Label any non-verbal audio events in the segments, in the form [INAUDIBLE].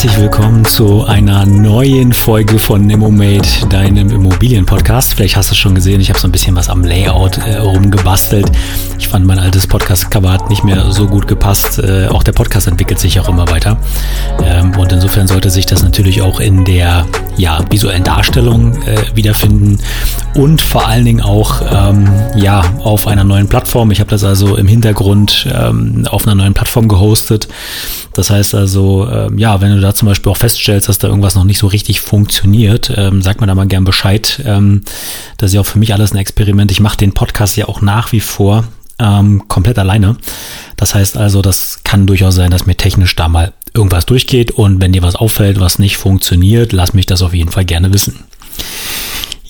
Herzlich willkommen zu einer neuen Folge von ImmoMate, deinem Immobilienpodcast. Vielleicht hast du es schon gesehen, ich habe so ein bisschen was am Layout äh, rumgebastelt. Ich fand mein altes Podcast-Cover hat nicht mehr so gut gepasst. Äh, auch der Podcast entwickelt sich auch immer weiter. Ähm, und insofern sollte sich das natürlich auch in der ja, visuellen Darstellung äh, wiederfinden und vor allen Dingen auch ähm, ja, auf einer neuen Plattform. Ich habe das also im Hintergrund ähm, auf einer neuen Plattform gehostet. Das heißt also, ähm, ja, wenn du da zum Beispiel auch feststellst, dass da irgendwas noch nicht so richtig funktioniert, ähm, sag mir da mal gern Bescheid. Ähm, das ist ja auch für mich alles ein Experiment. Ich mache den Podcast ja auch nach wie vor ähm, komplett alleine. Das heißt also, das kann durchaus sein, dass mir technisch da mal irgendwas durchgeht und wenn dir was auffällt, was nicht funktioniert, lass mich das auf jeden Fall gerne wissen.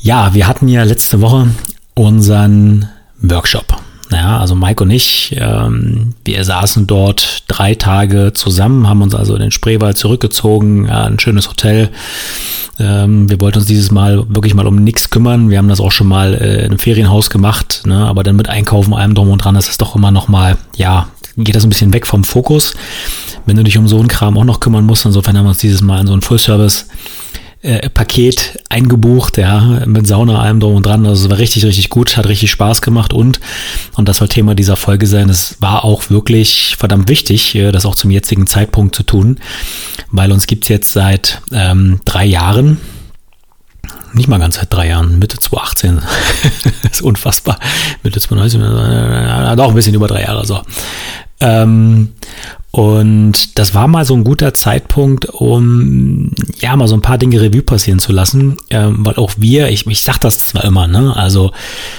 Ja, wir hatten ja letzte Woche unseren Workshop. Ja, also Mike und ich, ähm, wir saßen dort drei Tage zusammen, haben uns also in den Spreewald zurückgezogen, ja, ein schönes Hotel. Ähm, wir wollten uns dieses Mal wirklich mal um nichts kümmern. Wir haben das auch schon mal äh, in einem Ferienhaus gemacht, ne? aber dann mit Einkaufen, allem drum und dran, ist das doch immer noch mal, ja, geht das ein bisschen weg vom Fokus. Wenn du dich um so einen Kram auch noch kümmern musst, insofern haben wir uns dieses Mal in so einen Full-Service äh, Paket eingebucht, ja, mit Sauna, allem drum und dran. Also es war richtig, richtig gut, hat richtig Spaß gemacht und, und das soll Thema dieser Folge sein, es war auch wirklich verdammt wichtig, äh, das auch zum jetzigen Zeitpunkt zu tun, weil uns gibt's jetzt seit ähm, drei Jahren, nicht mal ganz seit drei Jahren, Mitte 2018. [LAUGHS] ist unfassbar. Mitte 2019, äh, doch ein bisschen über drei Jahre so. Ähm, und das war mal so ein guter Zeitpunkt, um ja mal so ein paar Dinge Revue passieren zu lassen, ähm, weil auch wir, ich, ich sag das zwar immer, ne, also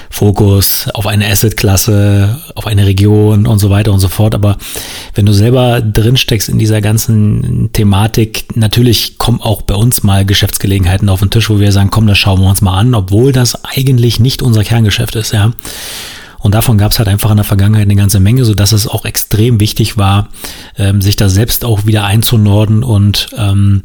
Fokus auf eine Assetklasse, auf eine Region und so weiter und so fort, aber wenn du selber drin steckst in dieser ganzen Thematik, natürlich kommen auch bei uns mal Geschäftsgelegenheiten auf den Tisch, wo wir sagen, komm, das schauen wir uns mal an, obwohl das eigentlich nicht unser Kerngeschäft ist, ja. Und davon gab es halt einfach in der Vergangenheit eine ganze Menge, so dass es auch extrem wichtig war, ähm, sich da selbst auch wieder einzunorden und ähm,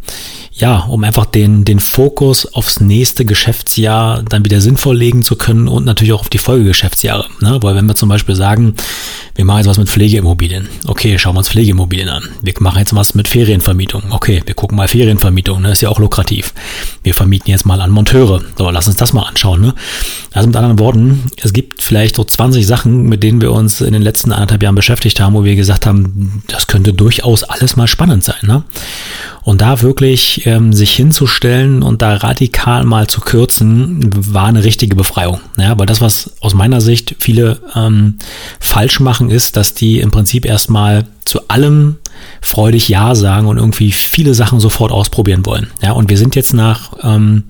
ja, um einfach den, den Fokus aufs nächste Geschäftsjahr dann wieder sinnvoll legen zu können und natürlich auch auf die Folgegeschäftsjahre. Ne? Weil wenn wir zum Beispiel sagen, wir machen jetzt was mit Pflegeimmobilien. Okay, schauen wir uns Pflegeimmobilien an. Wir machen jetzt was mit Ferienvermietung. Okay, wir gucken mal Ferienvermietung, ne? ist ja auch lukrativ. Wir vermieten jetzt mal an Monteure. So, lass uns das mal anschauen. Ne? Also mit anderen Worten, es gibt vielleicht so 20 Sachen, mit denen wir uns in den letzten anderthalb Jahren beschäftigt haben, wo wir gesagt haben, das könnte durchaus alles mal spannend sein. Ne? Und da wirklich ähm, sich hinzustellen und da radikal mal zu kürzen, war eine richtige Befreiung. Ja, weil das, was aus meiner Sicht viele ähm, falsch machen, ist, dass die im Prinzip erstmal zu allem freudig Ja sagen und irgendwie viele Sachen sofort ausprobieren wollen. Ja, und wir sind jetzt nach, ähm,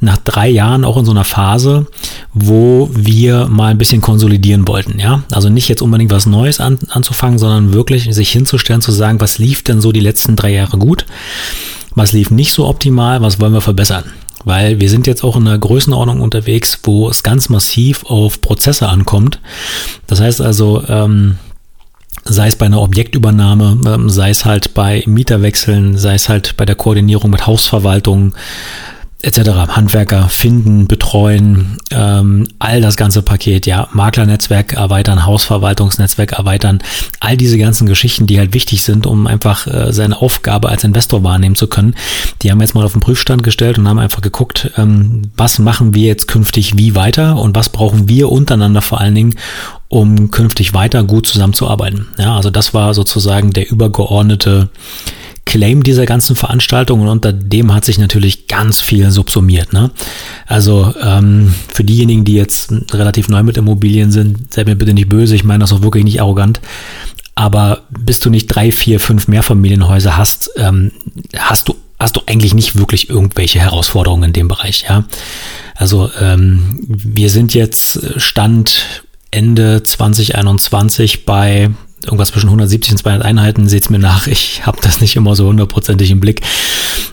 nach drei Jahren auch in so einer Phase, wo wir mal ein bisschen konsolidieren wollten. Ja, also nicht jetzt unbedingt was Neues an, anzufangen, sondern wirklich sich hinzustellen, zu sagen, was lief denn so die letzten drei Jahre gut? Was lief nicht so optimal? Was wollen wir verbessern? Weil wir sind jetzt auch in einer Größenordnung unterwegs, wo es ganz massiv auf Prozesse ankommt. Das heißt also, ähm, sei es bei einer Objektübernahme, ähm, sei es halt bei Mieterwechseln, sei es halt bei der Koordinierung mit Hausverwaltung etc. Handwerker finden, betreuen, ähm, all das ganze Paket, ja, Maklernetzwerk erweitern, Hausverwaltungsnetzwerk erweitern, all diese ganzen Geschichten, die halt wichtig sind, um einfach äh, seine Aufgabe als Investor wahrnehmen zu können, die haben jetzt mal auf den Prüfstand gestellt und haben einfach geguckt, ähm, was machen wir jetzt künftig wie weiter und was brauchen wir untereinander vor allen Dingen, um künftig weiter gut zusammenzuarbeiten. Ja, also das war sozusagen der übergeordnete Claim dieser ganzen Veranstaltung und unter dem hat sich natürlich ganz viel subsumiert. Ne? Also ähm, für diejenigen, die jetzt relativ neu mit Immobilien sind, seid mir bitte nicht böse, ich meine das auch wirklich nicht arrogant. Aber bis du nicht drei, vier, fünf Mehrfamilienhäuser hast, ähm, hast du hast du eigentlich nicht wirklich irgendwelche Herausforderungen in dem Bereich, ja. Also ähm, wir sind jetzt Stand Ende 2021 bei irgendwas zwischen 170 und 200 Einheiten. Seht's mir nach, ich habe das nicht immer so hundertprozentig im Blick.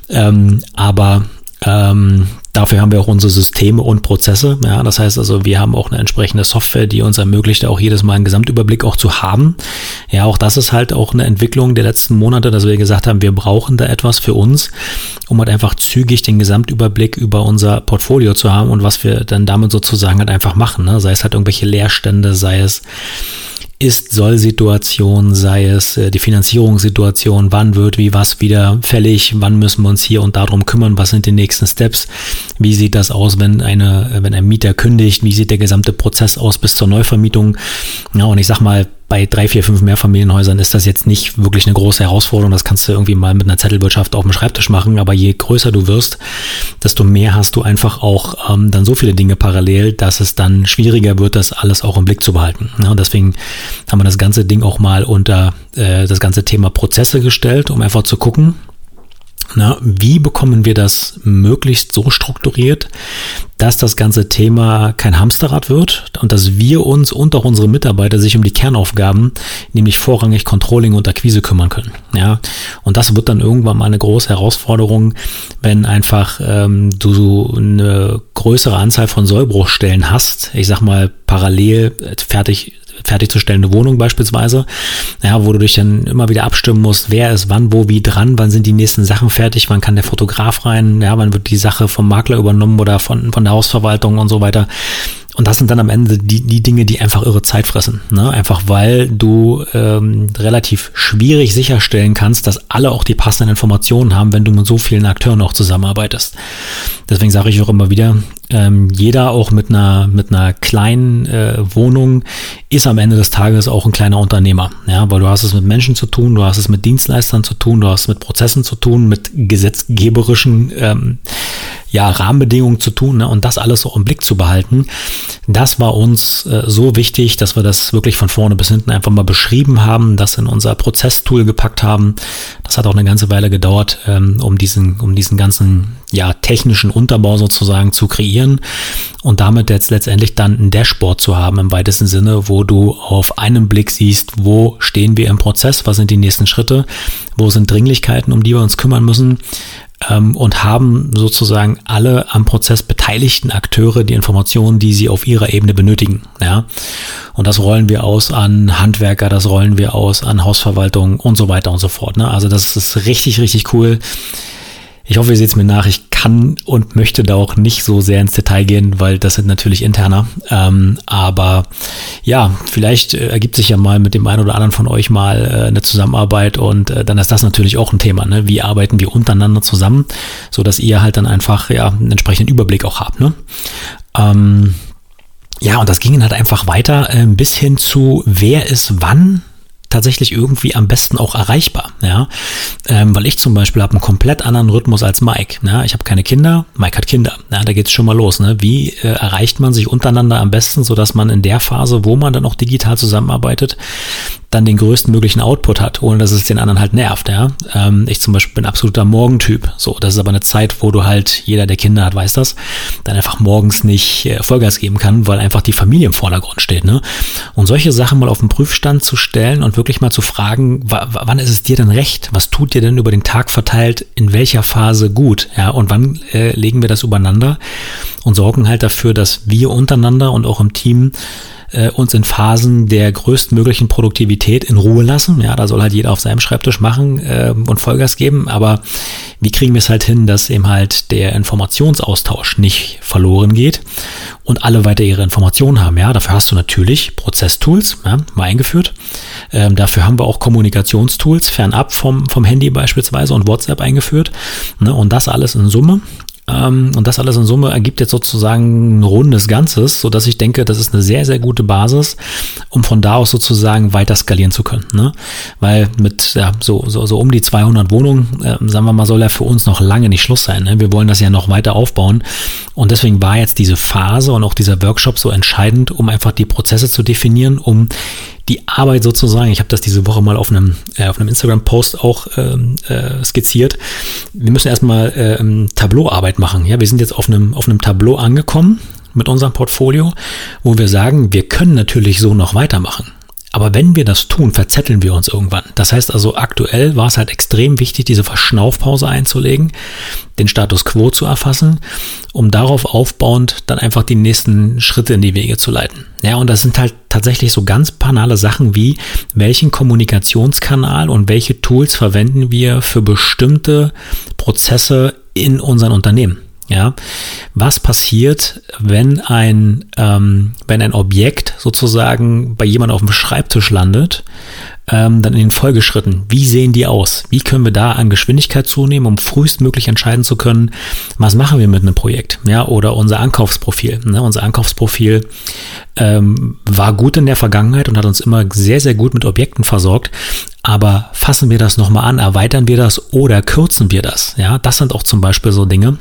Ähm, aber ähm, dafür haben wir auch unsere Systeme und Prozesse. Ja, das heißt also, wir haben auch eine entsprechende Software, die uns ermöglicht, auch jedes Mal einen Gesamtüberblick auch zu haben. Ja, auch das ist halt auch eine Entwicklung der letzten Monate, dass wir gesagt haben, wir brauchen da etwas für uns, um halt einfach zügig den Gesamtüberblick über unser Portfolio zu haben und was wir dann damit sozusagen halt einfach machen. Ne? Sei es halt irgendwelche Leerstände, sei es Ist-Soll-Situation, sei es äh, die Finanzierungssituation, wann wird wie was wieder fällig, wann müssen wir uns hier und darum kümmern, was sind die nächsten Steps, wie sieht das aus, wenn eine, wenn ein Mieter kündigt, wie sieht der gesamte Prozess aus bis zur Neuvermietung. Ja, und ich sag mal, bei drei, vier, fünf Mehrfamilienhäusern ist das jetzt nicht wirklich eine große Herausforderung. Das kannst du irgendwie mal mit einer Zettelwirtschaft auf dem Schreibtisch machen. Aber je größer du wirst, desto mehr hast du einfach auch ähm, dann so viele Dinge parallel, dass es dann schwieriger wird, das alles auch im Blick zu behalten. Ja, und deswegen haben wir das ganze Ding auch mal unter äh, das ganze Thema Prozesse gestellt, um einfach zu gucken, na, wie bekommen wir das möglichst so strukturiert, dass das ganze Thema kein Hamsterrad wird und dass wir uns und auch unsere Mitarbeiter sich um die Kernaufgaben, nämlich vorrangig Controlling und Akquise kümmern können. Ja, und das wird dann irgendwann mal eine große Herausforderung, wenn einfach ähm, du eine größere Anzahl von Sollbruchstellen hast. Ich sag mal parallel fertig fertigzustellende Wohnung beispielsweise, ja, wo du dich dann immer wieder abstimmen musst, wer ist wann, wo, wie dran, wann sind die nächsten Sachen fertig, wann kann der Fotograf rein, ja, wann wird die Sache vom Makler übernommen oder von, von der Hausverwaltung und so weiter. Und das sind dann am Ende die, die Dinge, die einfach irre Zeit fressen. Ne? Einfach weil du ähm, relativ schwierig sicherstellen kannst, dass alle auch die passenden Informationen haben, wenn du mit so vielen Akteuren auch zusammenarbeitest. Deswegen sage ich auch immer wieder, ähm, jeder auch mit einer, mit einer kleinen äh, Wohnung ist am Ende des Tages auch ein kleiner Unternehmer. Ja, weil du hast es mit Menschen zu tun, du hast es mit Dienstleistern zu tun, du hast es mit Prozessen zu tun, mit gesetzgeberischen ähm, ja, Rahmenbedingungen zu tun ne, und das alles so im Blick zu behalten. Das war uns äh, so wichtig, dass wir das wirklich von vorne bis hinten einfach mal beschrieben haben, das in unser Prozesstool gepackt haben. Das hat auch eine ganze Weile gedauert, ähm, um diesen, um diesen ganzen ja, technischen Unterbau sozusagen zu kreieren und damit jetzt letztendlich dann ein Dashboard zu haben im weitesten Sinne, wo du auf einen Blick siehst, wo stehen wir im Prozess, was sind die nächsten Schritte, wo sind Dringlichkeiten, um die wir uns kümmern müssen, und haben sozusagen alle am Prozess beteiligten Akteure die Informationen, die sie auf ihrer Ebene benötigen. Ja? Und das rollen wir aus an Handwerker, das rollen wir aus an Hausverwaltung und so weiter und so fort. Ne? Also das ist richtig, richtig cool. Ich hoffe, ihr seht es mir nach. Ich kann und möchte da auch nicht so sehr ins Detail gehen, weil das sind natürlich interner. Ähm, aber ja, vielleicht äh, ergibt sich ja mal mit dem einen oder anderen von euch mal äh, eine Zusammenarbeit und äh, dann ist das natürlich auch ein Thema. Ne? Wie arbeiten wir untereinander zusammen, so dass ihr halt dann einfach ja einen entsprechenden Überblick auch habt. Ne? Ähm, ja, und das ging halt einfach weiter äh, bis hin zu, wer ist wann tatsächlich irgendwie am besten auch erreichbar, ja, ähm, weil ich zum Beispiel habe einen komplett anderen Rhythmus als Mike, ja, ich habe keine Kinder, Mike hat Kinder, ja, da geht's schon mal los, ne, wie äh, erreicht man sich untereinander am besten, so dass man in der Phase, wo man dann auch digital zusammenarbeitet, dann den größten möglichen Output hat, ohne dass es den anderen halt nervt. Ja? Ähm, ich zum Beispiel bin absoluter Morgentyp. So, das ist aber eine Zeit, wo du halt, jeder, der Kinder hat, weiß das, dann einfach morgens nicht äh, Vollgas geben kann, weil einfach die Familie im Vordergrund steht. Ne? Und solche Sachen mal auf den Prüfstand zu stellen und wirklich mal zu fragen, wann ist es dir denn recht? Was tut dir denn über den Tag verteilt in welcher Phase gut? Ja? Und wann äh, legen wir das übereinander und sorgen halt dafür, dass wir untereinander und auch im Team äh, uns in Phasen der größtmöglichen Produktivität in Ruhe lassen. Ja, da soll halt jeder auf seinem Schreibtisch machen äh, und Vollgas geben. Aber wie kriegen wir es halt hin, dass eben halt der Informationsaustausch nicht verloren geht und alle weiter ihre Informationen haben? Ja, dafür hast du natürlich Prozesstools, ja, mal eingeführt. Ähm, dafür haben wir auch Kommunikationstools fernab vom, vom Handy beispielsweise und WhatsApp eingeführt. Ne, und das alles in Summe und das alles in Summe ergibt jetzt sozusagen ein rundes Ganzes, so dass ich denke, das ist eine sehr, sehr gute Basis, um von da aus sozusagen weiter skalieren zu können. Ne? Weil mit ja, so, so, so um die 200 Wohnungen, äh, sagen wir mal, soll ja für uns noch lange nicht Schluss sein. Ne? Wir wollen das ja noch weiter aufbauen. Und deswegen war jetzt diese Phase und auch dieser Workshop so entscheidend, um einfach die Prozesse zu definieren, um die Arbeit sozusagen, ich habe das diese Woche mal auf einem, äh, auf einem Instagram-Post auch ähm, äh, skizziert. Wir müssen erstmal äh, Tableauarbeit machen. Ja, wir sind jetzt auf einem, auf einem Tableau angekommen mit unserem Portfolio, wo wir sagen, wir können natürlich so noch weitermachen. Aber wenn wir das tun, verzetteln wir uns irgendwann. Das heißt also, aktuell war es halt extrem wichtig, diese Verschnaufpause einzulegen, den Status quo zu erfassen, um darauf aufbauend dann einfach die nächsten Schritte in die Wege zu leiten. Ja, und das sind halt tatsächlich so ganz banale Sachen wie, welchen Kommunikationskanal und welche Tools verwenden wir für bestimmte Prozesse in unseren Unternehmen. Ja, was passiert, wenn ein, ähm, wenn ein Objekt sozusagen bei jemandem auf dem Schreibtisch landet, ähm, dann in den Folgeschritten? Wie sehen die aus? Wie können wir da an Geschwindigkeit zunehmen, um frühestmöglich entscheiden zu können, was machen wir mit einem Projekt? Ja, oder unser Ankaufsprofil. Ne? Unser Ankaufsprofil ähm, war gut in der Vergangenheit und hat uns immer sehr, sehr gut mit Objekten versorgt. Aber fassen wir das nochmal an, erweitern wir das oder kürzen wir das? Ja, das sind auch zum Beispiel so Dinge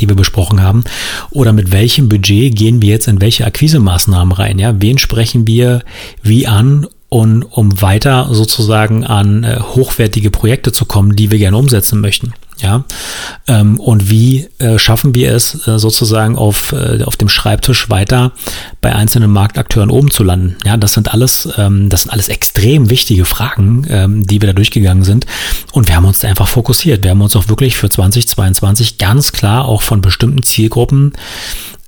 die wir besprochen haben, oder mit welchem Budget gehen wir jetzt in welche Akquisemaßnahmen rein? Ja, wen sprechen wir wie an und um weiter sozusagen an äh, hochwertige Projekte zu kommen, die wir gerne umsetzen möchten. Ja, ähm, und wie äh, schaffen wir es äh, sozusagen auf, äh, auf dem Schreibtisch weiter bei einzelnen Marktakteuren oben zu landen? Ja, das sind alles, ähm, das sind alles extrem wichtige Fragen, ähm, die wir da durchgegangen sind. Und wir haben uns da einfach fokussiert. Wir haben uns auch wirklich für 2022 ganz klar auch von bestimmten Zielgruppen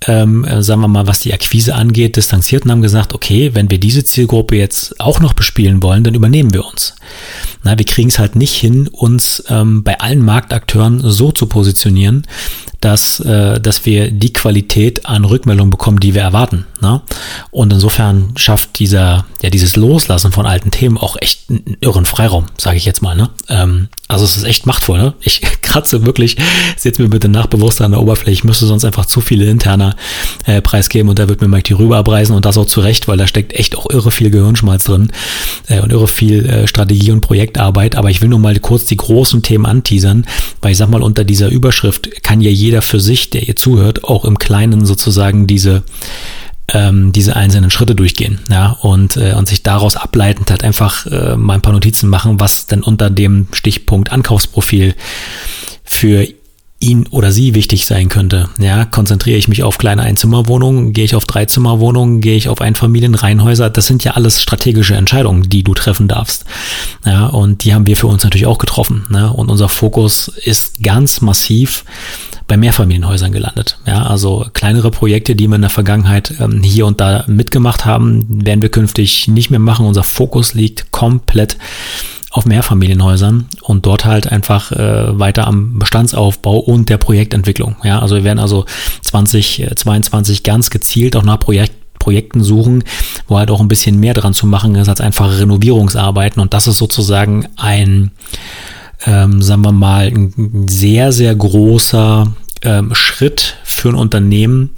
ähm, äh, sagen wir mal, was die Akquise angeht, distanziert und haben gesagt, okay, wenn wir diese Zielgruppe jetzt auch noch bespielen wollen, dann übernehmen wir uns. Na, wir kriegen es halt nicht hin, uns ähm, bei allen Marktakteuren so zu positionieren, dass, äh, dass wir die Qualität an Rückmeldungen bekommen, die wir erwarten. Ne? Und insofern schafft dieser, ja, dieses Loslassen von alten Themen auch echt einen irren Freiraum, sage ich jetzt mal. Ne? Ähm, also es ist echt machtvoll. Ne? Ich [LAUGHS] kratze wirklich, setz mir bitte nachbewusst an der Oberfläche, ich müsste sonst einfach zu viele interner äh, preisgeben und da wird mir Mike die rüber abreißen und das auch zurecht, weil da steckt echt auch irre viel Gehirnschmalz drin äh, und irre viel äh, Strategie und Projektarbeit. Aber ich will nur mal kurz die großen Themen anteasern, weil ich sag mal, unter dieser Überschrift kann ja jeder für sich, der ihr zuhört, auch im Kleinen sozusagen diese ähm, diese einzelnen Schritte durchgehen, ja, und, äh, und sich daraus ableitend halt einfach äh, mal ein paar Notizen machen, was denn unter dem Stichpunkt Ankaufsprofil für ihn oder sie wichtig sein könnte. Ja, konzentriere ich mich auf kleine Einzimmerwohnungen, gehe ich auf Dreizimmerwohnungen, gehe ich auf Einfamilienreihenhäuser. Das sind ja alles strategische Entscheidungen, die du treffen darfst. Ja, und die haben wir für uns natürlich auch getroffen. Ne? Und unser Fokus ist ganz massiv bei Mehrfamilienhäusern gelandet. Ja, also kleinere Projekte, die wir in der Vergangenheit ähm, hier und da mitgemacht haben, werden wir künftig nicht mehr machen. Unser Fokus liegt komplett auf Mehrfamilienhäusern und dort halt einfach äh, weiter am Bestandsaufbau und der Projektentwicklung. Ja, also wir werden also 2022 ganz gezielt auch nach Projekt Projekten suchen, wo halt auch ein bisschen mehr dran zu machen ist als einfache Renovierungsarbeiten und das ist sozusagen ein ähm, sagen wir mal, ein sehr, sehr großer ähm, Schritt für ein Unternehmen,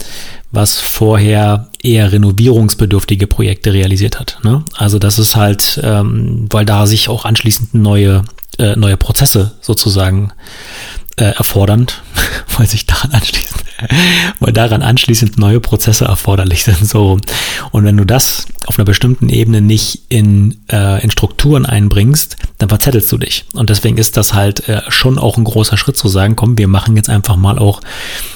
was vorher eher renovierungsbedürftige Projekte realisiert hat. Ne? Also das ist halt, ähm, weil da sich auch anschließend neue, äh, neue Prozesse sozusagen äh, erfordernd, [LAUGHS] weil sich daran anschließend, [LAUGHS] weil daran anschließend neue Prozesse erforderlich sind. So. Und wenn du das auf einer bestimmten Ebene nicht in, äh, in Strukturen einbringst, dann verzettelst du dich. Und deswegen ist das halt äh, schon auch ein großer Schritt zu sagen, komm, wir machen jetzt einfach mal auch,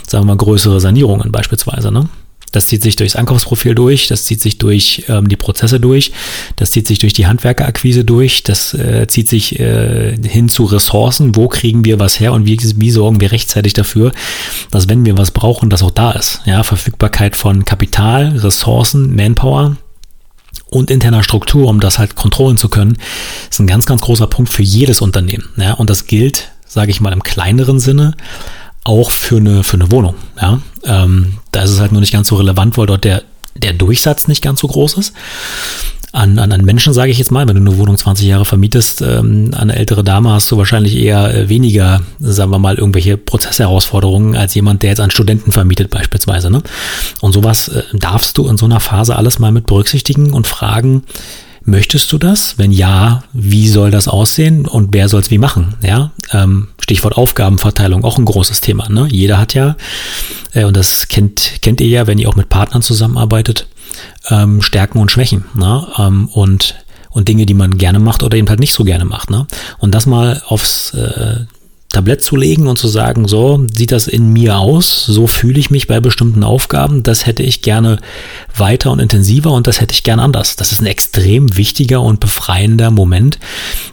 sagen wir mal, größere Sanierungen beispielsweise. Ne? Das zieht sich durchs Ankaufsprofil durch, das zieht sich durch ähm, die Prozesse durch, das zieht sich durch die Handwerkerakquise durch, das äh, zieht sich äh, hin zu Ressourcen. Wo kriegen wir was her und wie, wie sorgen wir rechtzeitig dafür, dass wenn wir was brauchen, das auch da ist. Ja, Verfügbarkeit von Kapital, Ressourcen, Manpower und interner Struktur, um das halt kontrollen zu können, ist ein ganz, ganz großer Punkt für jedes Unternehmen. Ja, und das gilt, sage ich mal, im kleineren Sinne auch für eine, für eine Wohnung. Ja? Ähm, da ist es halt nur nicht ganz so relevant, weil dort der, der Durchsatz nicht ganz so groß ist. An, an, an Menschen sage ich jetzt mal, wenn du eine Wohnung 20 Jahre vermietest, ähm, an eine ältere Dame hast du wahrscheinlich eher äh, weniger, sagen wir mal, irgendwelche Prozessherausforderungen als jemand, der jetzt an Studenten vermietet beispielsweise. Ne? Und sowas äh, darfst du in so einer Phase alles mal mit berücksichtigen und fragen, Möchtest du das? Wenn ja, wie soll das aussehen und wer soll es wie machen? Ja, ähm, Stichwort Aufgabenverteilung, auch ein großes Thema. Ne? Jeder hat ja, äh, und das kennt, kennt ihr ja, wenn ihr auch mit Partnern zusammenarbeitet, ähm, Stärken und Schwächen. Ne? Ähm, und und Dinge, die man gerne macht oder eben halt nicht so gerne macht. Ne? Und das mal aufs äh, Tablett zu legen und zu sagen, so sieht das in mir aus, so fühle ich mich bei bestimmten Aufgaben, das hätte ich gerne weiter und intensiver und das hätte ich gern anders. Das ist ein extrem wichtiger und befreiender Moment,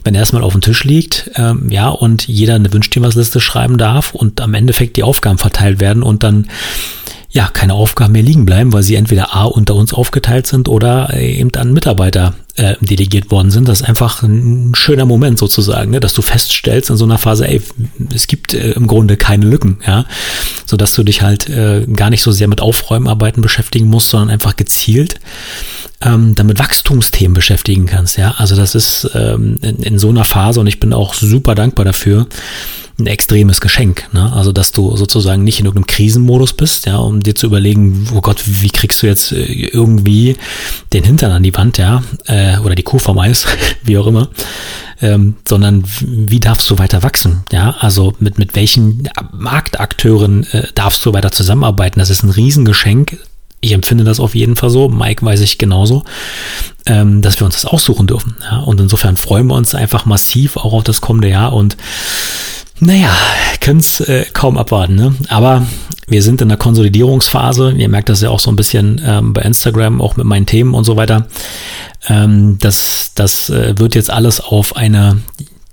wenn erstmal auf dem Tisch liegt, ähm, ja, und jeder eine Wünsch dir was Liste schreiben darf und am Endeffekt die Aufgaben verteilt werden und dann ja, keine Aufgaben mehr liegen bleiben, weil sie entweder A unter uns aufgeteilt sind oder äh, eben an Mitarbeiter äh, delegiert worden sind. Das ist einfach ein schöner Moment sozusagen, ne? dass du feststellst in so einer Phase, ey, es gibt äh, im Grunde keine Lücken, ja, so dass du dich halt äh, gar nicht so sehr mit Aufräumarbeiten beschäftigen musst, sondern einfach gezielt ähm, damit Wachstumsthemen beschäftigen kannst, ja. Also das ist ähm, in, in so einer Phase und ich bin auch super dankbar dafür, ein extremes Geschenk. Ne? Also, dass du sozusagen nicht in irgendeinem Krisenmodus bist, ja, um dir zu überlegen, oh Gott, wie kriegst du jetzt äh, irgendwie den Hintern an die Wand, ja, äh, oder die Kuh vom Eis, [LAUGHS] wie auch immer, ähm, sondern wie darfst du weiter wachsen, ja, also mit, mit welchen Marktakteuren äh, darfst du weiter zusammenarbeiten. Das ist ein Riesengeschenk. Ich empfinde das auf jeden Fall so. Mike weiß ich genauso, ähm, dass wir uns das aussuchen dürfen. Ja? Und insofern freuen wir uns einfach massiv auch auf das kommende Jahr und naja, können es äh, kaum abwarten. Ne? Aber wir sind in der Konsolidierungsphase. Ihr merkt das ja auch so ein bisschen ähm, bei Instagram, auch mit meinen Themen und so weiter. Ähm, das das äh, wird jetzt alles auf eine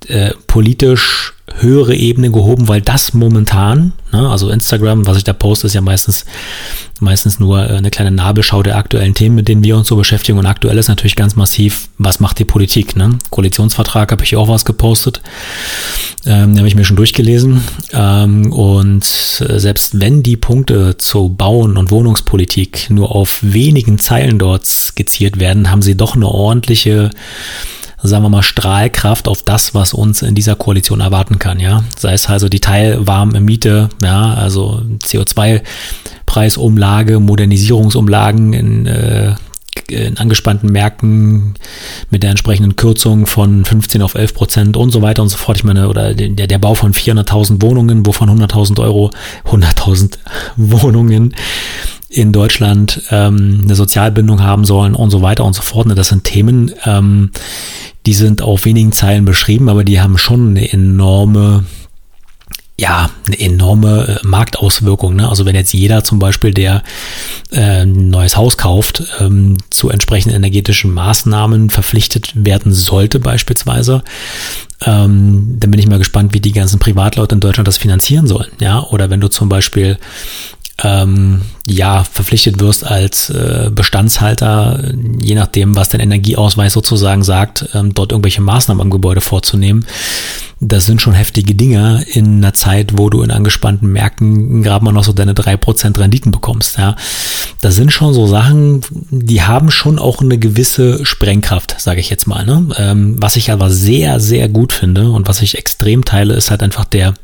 äh, politisch höhere Ebene gehoben, weil das momentan, ne, also Instagram, was ich da poste, ist ja meistens meistens nur äh, eine kleine Nabelschau der aktuellen Themen, mit denen wir uns so beschäftigen. Und aktuell ist natürlich ganz massiv, was macht die Politik? Ne? Koalitionsvertrag habe ich auch was gepostet. Ähm, den habe ich mir schon durchgelesen. Ähm, und äh, selbst wenn die Punkte zu Bauen und Wohnungspolitik nur auf wenigen Zeilen dort skizziert werden, haben sie doch eine ordentliche sagen wir mal, Strahlkraft auf das, was uns in dieser Koalition erwarten kann, ja. Sei es also die teilwarme Miete, ja, also CO2-Preisumlage, Modernisierungsumlagen in, äh, in angespannten Märkten mit der entsprechenden Kürzung von 15 auf 11 Prozent und so weiter und so fort. Ich meine, oder der, der Bau von 400.000 Wohnungen, wovon 100.000 Euro, 100.000 [LAUGHS] Wohnungen in Deutschland ähm, eine Sozialbindung haben sollen und so weiter und so fort. Ne, das sind Themen, ähm, die sind auf wenigen Zeilen beschrieben, aber die haben schon eine enorme ja, eine enorme äh, Marktauswirkung. Ne? Also wenn jetzt jeder zum Beispiel, der äh, ein neues Haus kauft, ähm, zu entsprechenden energetischen Maßnahmen verpflichtet werden sollte beispielsweise, ähm, dann bin ich mal gespannt, wie die ganzen Privatleute in Deutschland das finanzieren sollen. Ja, oder wenn du zum Beispiel ähm, ja, verpflichtet wirst als äh, Bestandshalter, je nachdem, was dein Energieausweis sozusagen sagt, ähm, dort irgendwelche Maßnahmen am Gebäude vorzunehmen. Das sind schon heftige Dinge in einer Zeit, wo du in angespannten Märkten gerade mal noch so deine drei Prozent Renditen bekommst. Ja. Das sind schon so Sachen, die haben schon auch eine gewisse Sprengkraft, sage ich jetzt mal. Ne? Ähm, was ich aber sehr, sehr gut finde und was ich extrem teile, ist halt einfach der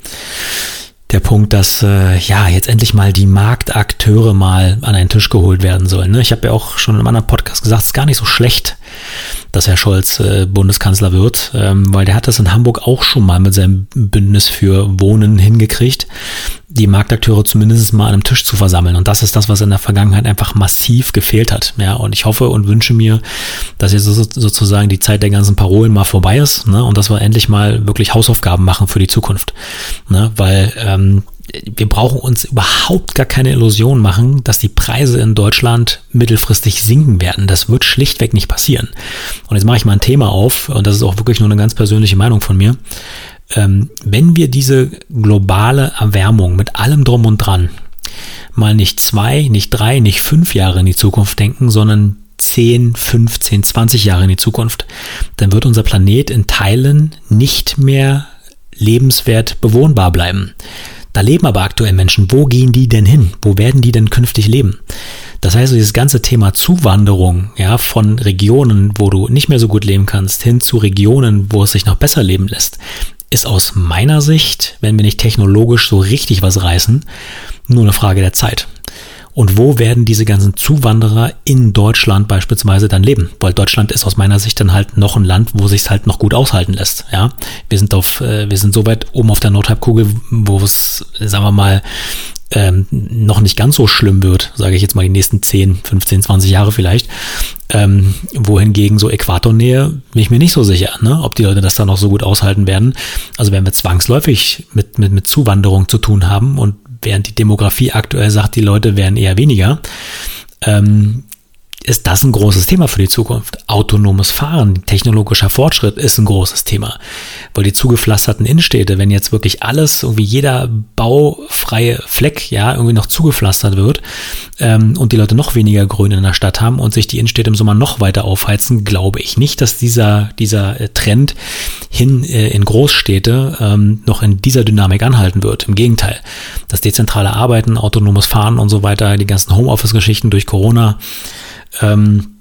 der Punkt, dass äh, ja jetzt endlich mal die Marktakteure mal an einen Tisch geholt werden sollen. Ne? Ich habe ja auch schon in einem anderen Podcast gesagt, es ist gar nicht so schlecht, dass Herr Scholz äh, Bundeskanzler wird, ähm, weil der hat das in Hamburg auch schon mal mit seinem Bündnis für Wohnen hingekriegt, die Marktakteure zumindest mal an einem Tisch zu versammeln. Und das ist das, was in der Vergangenheit einfach massiv gefehlt hat. Ja, und ich hoffe und wünsche mir, dass jetzt sozusagen die Zeit der ganzen Parolen mal vorbei ist ne? und dass wir endlich mal wirklich Hausaufgaben machen für die Zukunft. Ne? Weil ähm, wir brauchen uns überhaupt gar keine Illusion machen, dass die Preise in Deutschland mittelfristig sinken werden. Das wird schlichtweg nicht passieren. Und jetzt mache ich mal ein Thema auf, und das ist auch wirklich nur eine ganz persönliche Meinung von mir. Ähm, wenn wir diese globale Erwärmung mit allem drum und dran mal nicht zwei, nicht drei, nicht fünf Jahre in die Zukunft denken, sondern 10, 15, 20 Jahre in die Zukunft, dann wird unser Planet in Teilen nicht mehr lebenswert bewohnbar bleiben. Da leben aber aktuell Menschen. Wo gehen die denn hin? Wo werden die denn künftig leben? Das heißt, dieses ganze Thema Zuwanderung, ja, von Regionen, wo du nicht mehr so gut leben kannst, hin zu Regionen, wo es sich noch besser leben lässt, ist aus meiner Sicht, wenn wir nicht technologisch so richtig was reißen, nur eine Frage der Zeit. Und wo werden diese ganzen Zuwanderer in Deutschland beispielsweise dann leben? Weil Deutschland ist aus meiner Sicht dann halt noch ein Land, wo sich halt noch gut aushalten lässt. Ja, wir sind auf, äh, wir sind so weit oben auf der Nordhalbkugel, wo es, sagen wir mal, ähm, noch nicht ganz so schlimm wird, sage ich jetzt mal die nächsten 10, 15, 20 Jahre vielleicht. Ähm, wohingegen so Äquatornähe bin ich mir nicht so sicher, ne? ob die Leute das dann noch so gut aushalten werden. Also werden wir zwangsläufig mit, mit, mit Zuwanderung zu tun haben und während die Demografie aktuell sagt, die Leute werden eher weniger, ähm, ist das ein großes Thema für die Zukunft. Autonomes Fahren, technologischer Fortschritt ist ein großes Thema. Weil die zugepflasterten Innenstädte, wenn jetzt wirklich alles, irgendwie jeder baufreie Fleck, ja, irgendwie noch zugepflastert wird ähm, und die Leute noch weniger Grün in der Stadt haben und sich die Innenstädte im Sommer noch weiter aufheizen, glaube ich nicht, dass dieser, dieser äh, Trend hin äh, in Großstädte ähm, noch in dieser Dynamik anhalten wird. Im Gegenteil. Das dezentrale Arbeiten, autonomes Fahren und so weiter, die ganzen Homeoffice-Geschichten durch Corona, ähm,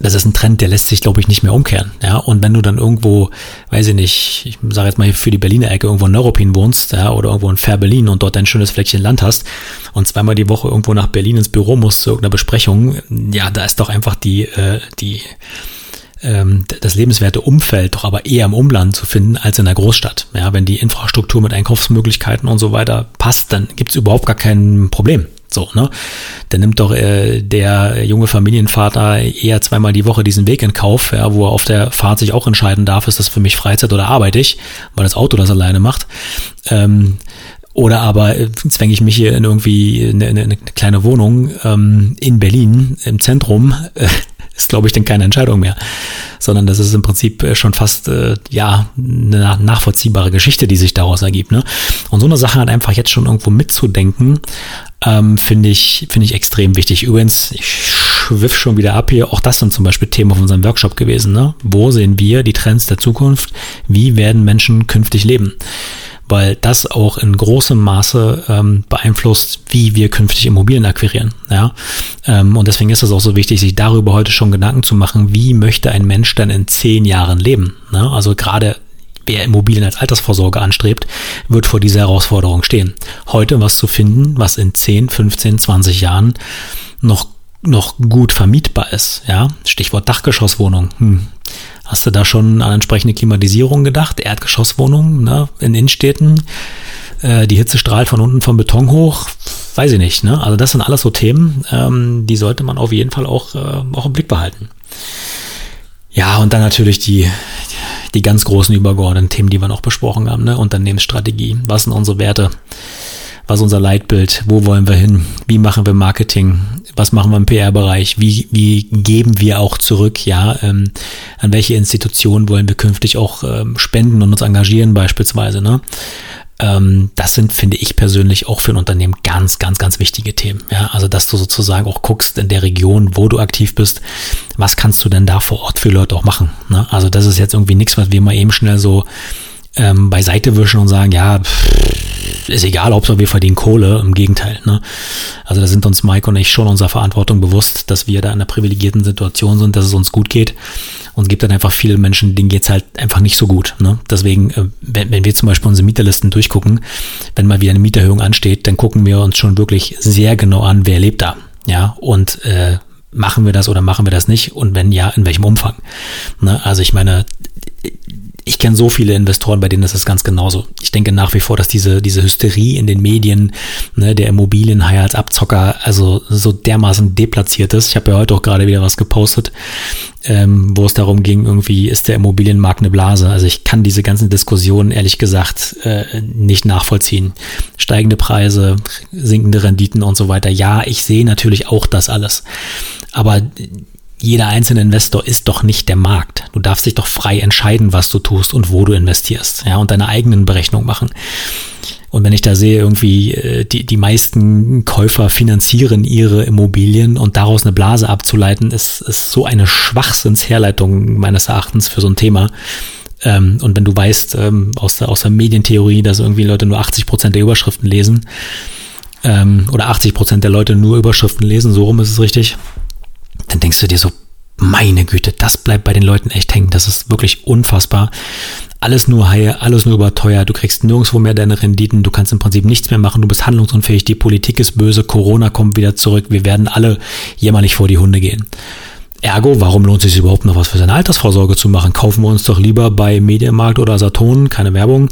das ist ein Trend, der lässt sich, glaube ich, nicht mehr umkehren. Ja, und wenn du dann irgendwo, weiß ich nicht, ich sage jetzt mal für die Berliner Ecke irgendwo in Neuruppin wohnst, ja, oder irgendwo in Fair Berlin und dort ein schönes Fleckchen Land hast und zweimal die Woche irgendwo nach Berlin ins Büro musst zu irgendeiner Besprechung, ja, da ist doch einfach die, äh, die, ähm, das lebenswerte Umfeld doch aber eher im Umland zu finden als in der Großstadt. Ja, wenn die Infrastruktur mit Einkaufsmöglichkeiten und so weiter passt, dann gibt's überhaupt gar kein Problem. So, ne? Dann nimmt doch äh, der junge Familienvater eher zweimal die Woche diesen Weg in Kauf, ja, wo er auf der Fahrt sich auch entscheiden darf, ist das für mich Freizeit oder arbeite ich, weil das Auto das alleine macht. Ähm, oder aber äh, zwänge ich mich hier in irgendwie eine, eine, eine kleine Wohnung ähm, in Berlin im Zentrum. Äh, [LAUGHS] ist, glaube ich, dann keine Entscheidung mehr, sondern das ist im Prinzip äh, schon fast äh, ja eine nachvollziehbare Geschichte, die sich daraus ergibt. Ne? Und so eine Sache hat einfach jetzt schon irgendwo mitzudenken, ähm, finde ich finde ich extrem wichtig. Übrigens, ich schwiff schon wieder ab hier. Auch das sind zum Beispiel Themen auf unserem Workshop gewesen. Ne? Wo sehen wir die Trends der Zukunft? Wie werden Menschen künftig leben? weil das auch in großem Maße ähm, beeinflusst, wie wir künftig Immobilien akquirieren. Ja? Ähm, und deswegen ist es auch so wichtig, sich darüber heute schon Gedanken zu machen, wie möchte ein Mensch denn in zehn Jahren leben. Ne? Also gerade wer Immobilien als Altersvorsorge anstrebt, wird vor dieser Herausforderung stehen. Heute was zu finden, was in 10, 15, 20 Jahren noch noch gut vermietbar ist. Ja, Stichwort Dachgeschosswohnung. Hm. Hast du da schon an entsprechende Klimatisierung gedacht? Erdgeschosswohnungen ne? in Innenstädten? Äh, die Hitze strahlt von unten vom Beton hoch? Weiß ich nicht. Ne? Also das sind alles so Themen, ähm, die sollte man auf jeden Fall auch, äh, auch im Blick behalten. Ja, und dann natürlich die, die ganz großen übergeordneten Themen, die wir noch besprochen haben. Ne? Unternehmensstrategie. Was sind unsere Werte? was ist unser Leitbild, wo wollen wir hin, wie machen wir Marketing, was machen wir im PR-Bereich, wie, wie geben wir auch zurück, ja, ähm, an welche Institutionen wollen wir künftig auch ähm, spenden und uns engagieren beispielsweise, ne? Ähm, das sind, finde ich persönlich, auch für ein Unternehmen ganz, ganz, ganz wichtige Themen. Ja, also dass du sozusagen auch guckst in der Region, wo du aktiv bist, was kannst du denn da vor Ort für Leute auch machen? Ne? Also das ist jetzt irgendwie nichts, was wir mal eben schnell so ähm, beiseite wischen und sagen, ja, pff, ist egal, Hauptsache wir verdienen Kohle, im Gegenteil. Ne? Also da sind uns Mike und ich schon unserer Verantwortung bewusst, dass wir da in einer privilegierten Situation sind, dass es uns gut geht. Und es gibt dann einfach viele Menschen, denen geht's halt einfach nicht so gut. Ne? Deswegen, äh, wenn, wenn wir zum Beispiel unsere Mieterlisten durchgucken, wenn mal wieder eine Mieterhöhung ansteht, dann gucken wir uns schon wirklich sehr genau an, wer lebt da. Ja, und äh, machen wir das oder machen wir das nicht und wenn ja, in welchem Umfang. Ne? Also ich meine, ich kenne so viele Investoren, bei denen ist es ganz genauso. Ich denke nach wie vor, dass diese, diese Hysterie in den Medien, ne, der Immobilienhai als Abzocker, also so dermaßen deplatziert ist. Ich habe ja heute auch gerade wieder was gepostet, ähm, wo es darum ging, irgendwie ist der Immobilienmarkt eine Blase. Also ich kann diese ganzen Diskussionen ehrlich gesagt äh, nicht nachvollziehen. Steigende Preise, sinkende Renditen und so weiter. Ja, ich sehe natürlich auch das alles. Aber jeder einzelne Investor ist doch nicht der Markt. Du darfst dich doch frei entscheiden, was du tust und wo du investierst, ja, und deine eigenen Berechnungen machen. Und wenn ich da sehe, irgendwie äh, die, die meisten Käufer finanzieren ihre Immobilien und daraus eine Blase abzuleiten, ist, ist so eine Schwachsinnsherleitung meines Erachtens für so ein Thema. Ähm, und wenn du weißt ähm, aus, der, aus der Medientheorie, dass irgendwie Leute nur 80 Prozent der Überschriften lesen ähm, oder 80 Prozent der Leute nur Überschriften lesen, so rum ist es richtig, dann denkst du dir so, meine Güte, das bleibt bei den Leuten echt hängen. Das ist wirklich unfassbar. Alles nur Haie, alles nur überteuert. Du kriegst nirgendwo mehr deine Renditen. Du kannst im Prinzip nichts mehr machen. Du bist handlungsunfähig. Die Politik ist böse. Corona kommt wieder zurück. Wir werden alle jämmerlich vor die Hunde gehen. Ergo, warum lohnt es sich überhaupt noch was für seine Altersvorsorge zu machen? Kaufen wir uns doch lieber bei Medienmarkt oder Saturn, keine Werbung,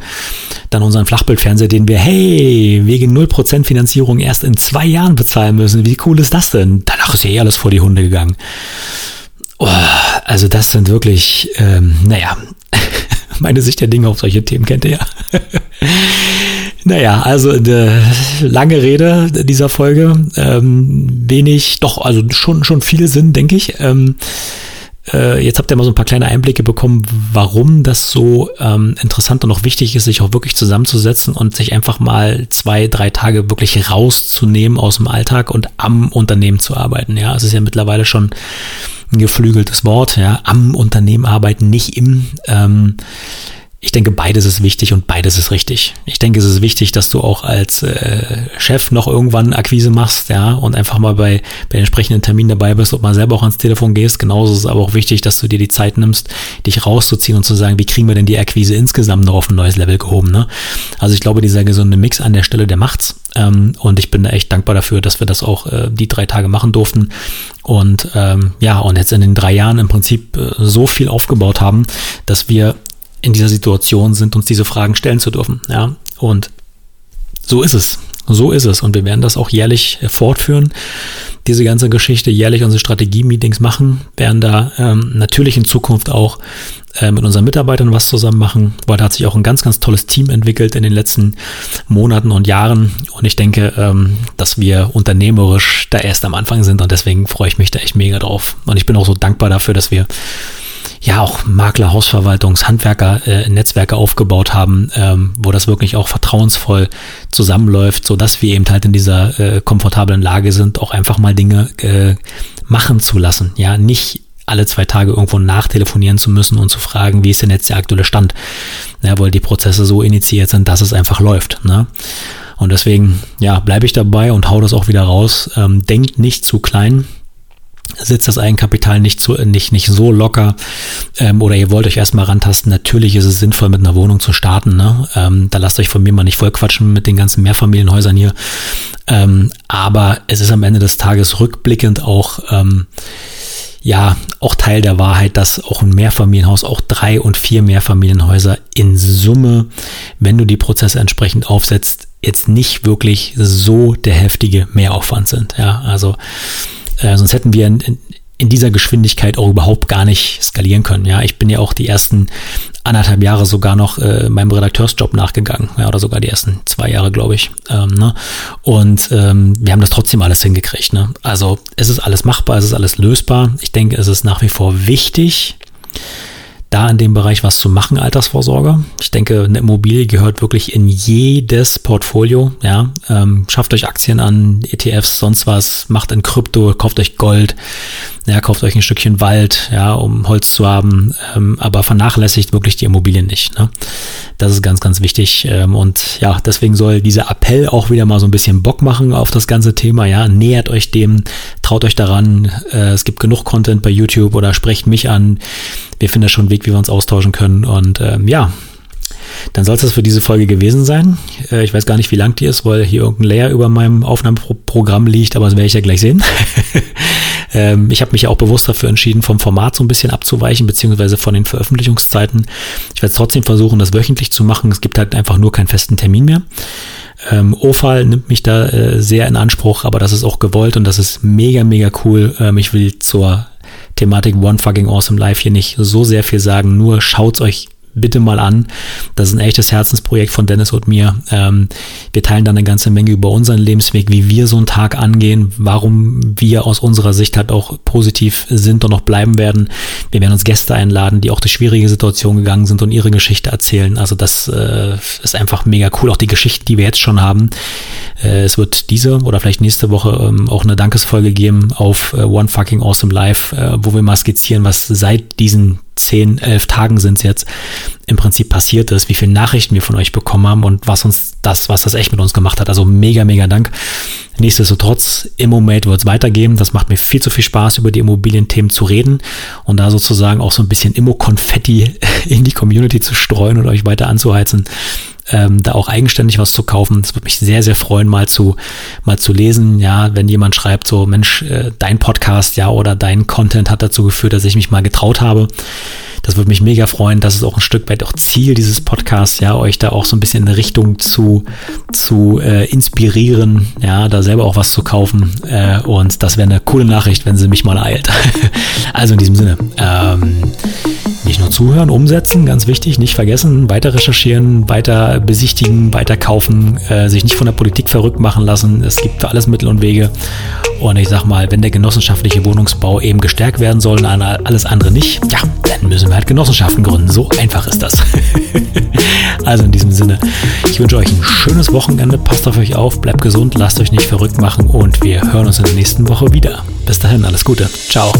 dann unseren Flachbildfernseher, den wir, hey, wegen 0% Finanzierung erst in zwei Jahren bezahlen müssen. Wie cool ist das denn? Danach ist ja eh alles vor die Hunde gegangen. Oh, also das sind wirklich, ähm, naja, [LAUGHS] meine Sicht der Dinge auf solche Themen kennt ihr ja. Naja, also eine lange Rede dieser Folge, ähm, wenig, doch, also schon, schon viel Sinn, denke ich. Ähm, äh, jetzt habt ihr mal so ein paar kleine Einblicke bekommen, warum das so ähm, interessant und auch wichtig ist, sich auch wirklich zusammenzusetzen und sich einfach mal zwei, drei Tage wirklich rauszunehmen aus dem Alltag und am Unternehmen zu arbeiten. Ja, es ist ja mittlerweile schon ein geflügeltes Wort, ja, am Unternehmen arbeiten, nicht im. Ähm, ich denke, beides ist wichtig und beides ist richtig. Ich denke, es ist wichtig, dass du auch als äh, Chef noch irgendwann Akquise machst, ja, und einfach mal bei, bei entsprechenden Terminen dabei bist, ob mal selber auch ans Telefon gehst. Genauso ist es aber auch wichtig, dass du dir die Zeit nimmst, dich rauszuziehen und zu sagen, wie kriegen wir denn die Akquise insgesamt noch auf ein neues Level gehoben, ne? Also ich glaube, dieser gesunde Mix an der Stelle, der macht's. Ähm, und ich bin da echt dankbar dafür, dass wir das auch äh, die drei Tage machen durften. Und ähm, ja, und jetzt in den drei Jahren im Prinzip äh, so viel aufgebaut haben, dass wir in dieser Situation sind, uns diese Fragen stellen zu dürfen. Ja, und so ist es. So ist es. Und wir werden das auch jährlich äh, fortführen. Diese ganze Geschichte, jährlich unsere Strategie-Meetings machen, werden da ähm, natürlich in Zukunft auch äh, mit unseren Mitarbeitern was zusammen machen, weil da hat sich auch ein ganz, ganz tolles Team entwickelt in den letzten Monaten und Jahren. Und ich denke, ähm, dass wir unternehmerisch da erst am Anfang sind und deswegen freue ich mich da echt mega drauf. Und ich bin auch so dankbar dafür, dass wir ja auch Makler, Hausverwaltungs, Handwerker, äh, Netzwerke aufgebaut haben, ähm, wo das wirklich auch vertrauensvoll zusammenläuft, so dass wir eben halt in dieser äh, komfortablen Lage sind, auch einfach mal Dinge äh, machen zu lassen. Ja, nicht alle zwei Tage irgendwo nachtelefonieren zu müssen und zu fragen, wie ist denn jetzt der aktuelle Stand? Ja, weil die Prozesse so initiiert sind, dass es einfach läuft. Ne? Und deswegen, ja, bleibe ich dabei und hau das auch wieder raus. Ähm, denkt nicht zu klein sitzt das Eigenkapital nicht so, nicht, nicht so locker ähm, oder ihr wollt euch erstmal rantasten, natürlich ist es sinnvoll, mit einer Wohnung zu starten. Ne? Ähm, da lasst euch von mir mal nicht vollquatschen mit den ganzen Mehrfamilienhäusern hier. Ähm, aber es ist am Ende des Tages rückblickend auch ähm, ja auch Teil der Wahrheit, dass auch ein Mehrfamilienhaus, auch drei und vier Mehrfamilienhäuser in Summe, wenn du die Prozesse entsprechend aufsetzt, jetzt nicht wirklich so der heftige Mehraufwand sind. Ja, also äh, sonst hätten wir in, in, in dieser Geschwindigkeit auch überhaupt gar nicht skalieren können. Ja, ich bin ja auch die ersten anderthalb Jahre sogar noch äh, meinem Redakteursjob nachgegangen, ja, oder sogar die ersten zwei Jahre, glaube ich. Ähm, ne? Und ähm, wir haben das trotzdem alles hingekriegt. Ne? Also es ist alles machbar, es ist alles lösbar. Ich denke, es ist nach wie vor wichtig, da in dem Bereich was zu machen, Altersvorsorge. Ich denke, eine Immobilie gehört wirklich in jedes Portfolio. Ja, ähm, schafft euch Aktien an, ETFs, sonst was, macht in Krypto, kauft euch Gold, ja, kauft euch ein Stückchen Wald, ja, um Holz zu haben, ähm, aber vernachlässigt wirklich die Immobilien nicht. Ne? Das ist ganz, ganz wichtig. Ähm, und ja, deswegen soll dieser Appell auch wieder mal so ein bisschen Bock machen auf das ganze Thema. Ja, nähert euch dem, traut euch daran. Äh, es gibt genug Content bei YouTube oder sprecht mich an. Wir finden da schon Weg, wie wir uns austauschen können. Und ähm, ja, dann soll es das für diese Folge gewesen sein. Äh, ich weiß gar nicht, wie lang die ist, weil hier irgendein Layer über meinem Aufnahmeprogramm liegt, aber das werde ich ja gleich sehen. [LAUGHS] ähm, ich habe mich ja auch bewusst dafür entschieden, vom Format so ein bisschen abzuweichen, beziehungsweise von den Veröffentlichungszeiten. Ich werde trotzdem versuchen, das wöchentlich zu machen. Es gibt halt einfach nur keinen festen Termin mehr. Ähm, OFAL nimmt mich da äh, sehr in Anspruch, aber das ist auch gewollt und das ist mega, mega cool. Ähm, ich will zur Thematik One Fucking Awesome Life hier nicht so sehr viel sagen, nur schaut's euch bitte mal an. Das ist ein echtes Herzensprojekt von Dennis und mir. Ähm, wir teilen dann eine ganze Menge über unseren Lebensweg, wie wir so einen Tag angehen, warum wir aus unserer Sicht halt auch positiv sind und noch bleiben werden. Wir werden uns Gäste einladen, die auch durch schwierige Situationen gegangen sind und ihre Geschichte erzählen. Also das äh, ist einfach mega cool. Auch die Geschichten, die wir jetzt schon haben. Äh, es wird diese oder vielleicht nächste Woche ähm, auch eine Dankesfolge geben auf äh, One Fucking Awesome Life, äh, wo wir mal skizzieren, was seit diesen zehn, elf Tagen sind es jetzt, im Prinzip passiert ist, wie viele Nachrichten wir von euch bekommen haben und was uns das, was das echt mit uns gemacht hat. Also mega, mega Dank. Nichtsdestotrotz, Immomate wird es weitergeben. Das macht mir viel zu viel Spaß, über die Immobilienthemen zu reden und da sozusagen auch so ein bisschen Immo-Konfetti [LAUGHS] in die Community zu streuen und euch weiter anzuheizen ähm, da auch eigenständig was zu kaufen. Das würde mich sehr, sehr freuen, mal zu, mal zu lesen. Ja, wenn jemand schreibt, so, Mensch, äh, dein Podcast, ja, oder dein Content hat dazu geführt, dass ich mich mal getraut habe. Das würde mich mega freuen. Das ist auch ein Stück weit auch Ziel dieses Podcasts, ja, euch da auch so ein bisschen in eine Richtung zu, zu äh, inspirieren, ja, da selber auch was zu kaufen. Äh, und das wäre eine coole Nachricht, wenn sie mich mal eilt. [LAUGHS] also in diesem Sinne, ähm, nicht nur zuhören, umsetzen, ganz wichtig, nicht vergessen, weiter recherchieren, weiter besichtigen, weiter kaufen, äh, sich nicht von der Politik verrückt machen lassen. Es gibt für alles Mittel und Wege. Und ich sag mal, wenn der genossenschaftliche Wohnungsbau eben gestärkt werden soll und alles andere nicht, ja, dann müssen wir halt Genossenschaften gründen. So einfach ist das. [LAUGHS] also in diesem Sinne, ich wünsche euch ein schönes Wochenende. Passt auf euch auf, bleibt gesund, lasst euch nicht verrückt machen und wir hören uns in der nächsten Woche wieder. Bis dahin, alles Gute. Ciao.